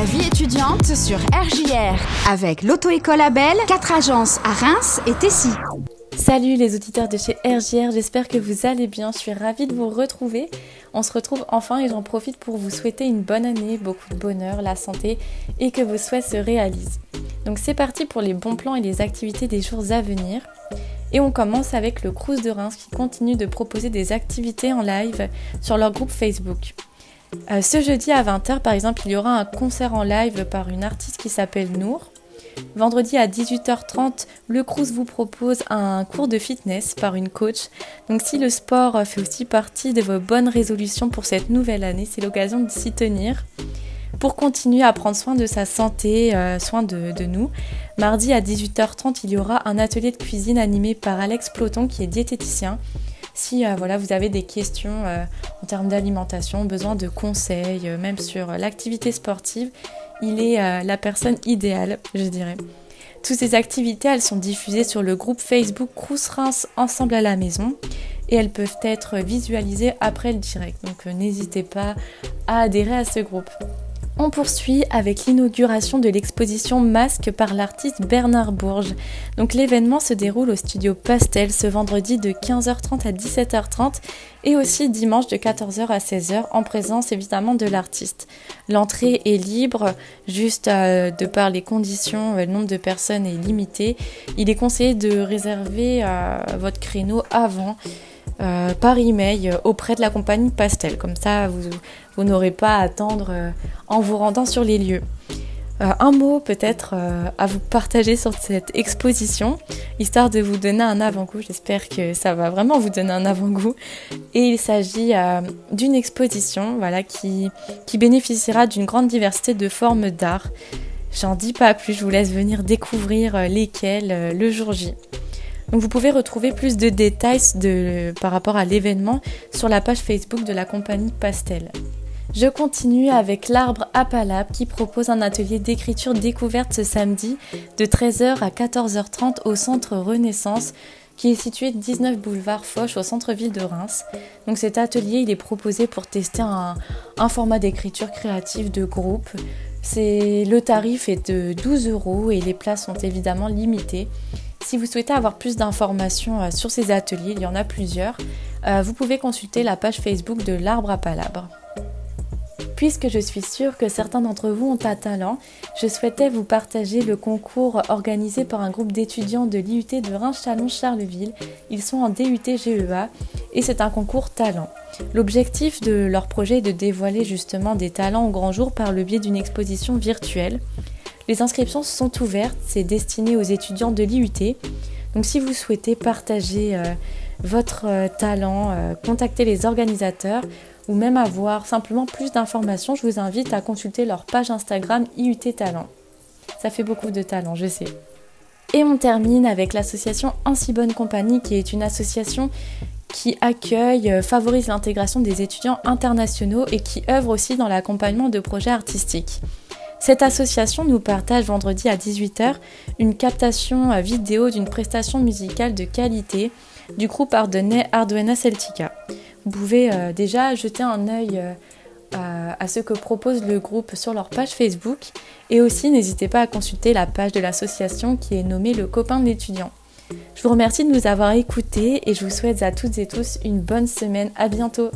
La vie étudiante sur RJR avec l'auto-école Abel, 4 agences à Reims et Tessy. Salut les auditeurs de chez RJR, j'espère que vous allez bien, je suis ravie de vous retrouver. On se retrouve enfin et j'en profite pour vous souhaiter une bonne année, beaucoup de bonheur, la santé et que vos souhaits se réalisent. Donc c'est parti pour les bons plans et les activités des jours à venir. Et on commence avec le Crous de Reims qui continue de proposer des activités en live sur leur groupe Facebook. Euh, ce jeudi à 20h, par exemple, il y aura un concert en live par une artiste qui s'appelle Nour. Vendredi à 18h30, le Crous vous propose un cours de fitness par une coach. Donc si le sport fait aussi partie de vos bonnes résolutions pour cette nouvelle année, c'est l'occasion de s'y tenir. Pour continuer à prendre soin de sa santé, euh, soin de, de, nous, mardi à 18h30, il y aura un atelier de cuisine animé par Alex Ploton qui est diététicien si euh, voilà, vous avez des questions euh, en termes d'alimentation, besoin de conseils, euh, même sur l'activité sportive, il est la personne idéale, je dirais. Toutes ces activités, elles sont diffusées sur le groupe Facebook Crous Ensemble à la maison et elles peuvent être visualisées après le direct. Donc n'hésitez pas à adhérer à ce groupe. On poursuit avec l'inauguration de l'exposition Masque par l'artiste Bernard Bourges. Donc l'événement se déroule au studio Pastel ce vendredi de 15h30 à 17h30 et aussi dimanche de 14h à 16h en présence évidemment de l'artiste. L'entrée est libre, juste euh, de par les conditions, euh, le nombre de personnes est limité. Il est conseillé de réserver euh, votre créneau avant. Par email auprès de la compagnie Pastel. Comme ça, vous, vous n'aurez pas à attendre euh, en vous rendant sur les lieux. Euh, un mot peut-être euh, à vous partager sur cette exposition, histoire de vous donner un avant-goût. J'espère que ça va vraiment vous donner un avant-goût. Et il s'agit d'une exposition voilà, qui, qui bénéficiera d'une grande diversité de formes d'art. J'en dis pas plus, je vous laisse venir découvrir lesquelles le jour J. Vous pouvez retrouver plus de détails par rapport à l'événement sur la page Facebook de la compagnie Pastel. Je continue avec l'arbre Apalab qui propose un atelier d'écriture découverte ce samedi de 13h à 14h30 au centre Renaissance qui est situé 19 boulevard Foch au centre-ville de Reims. Donc cet atelier, il est proposé pour tester un, format d'écriture créative de groupe. Le tarif est de 12 euros et les places sont évidemment limitées. Si vous souhaitez avoir plus d'informations euh, sur ces ateliers, il y en a plusieurs, euh, vous pouvez consulter la page Facebook de l'arbre à palabre. Puisque je suis sûre que certains d'entre vous ont un talent, je souhaitais vous partager le concours organisé par un groupe d'étudiants de l'IUT de Reims-Chalon-Charleville. Ils sont en DUT GEA et c'est un concours talent. L'objectif de leur projet est de dévoiler justement des talents au grand jour par le biais d'une exposition virtuelle. Les inscriptions sont ouvertes, c'est destiné aux étudiants de l'IUT. Donc si vous souhaitez partager euh, votre euh, talent, euh, contactez les organisateurs ou même avoir simplement plus d'informations, je vous invite à consulter leur page Instagram IUT Talent. Ça fait beaucoup de talent, je sais. Et on termine avec l'association Ainsi Bonne Compagnie, qui est une association qui accueille, favorise l'intégration des étudiants internationaux et qui œuvre aussi dans l'accompagnement de projets artistiques. Cette association nous partage vendredi à 18h une captation euh, vidéo d'une prestation musicale de qualité du groupe ardennais Arduena Celtica vous pouvez euh, déjà jeter un œil euh, à, ce que propose le groupe sur leur page Facebook et aussi n'hésitez pas à consulter la page de l'association qui est nommée le copain de l'étudiant. Je vous remercie de nous avoir écoutés et je vous souhaite à toutes et tous une bonne semaine. À bientôt.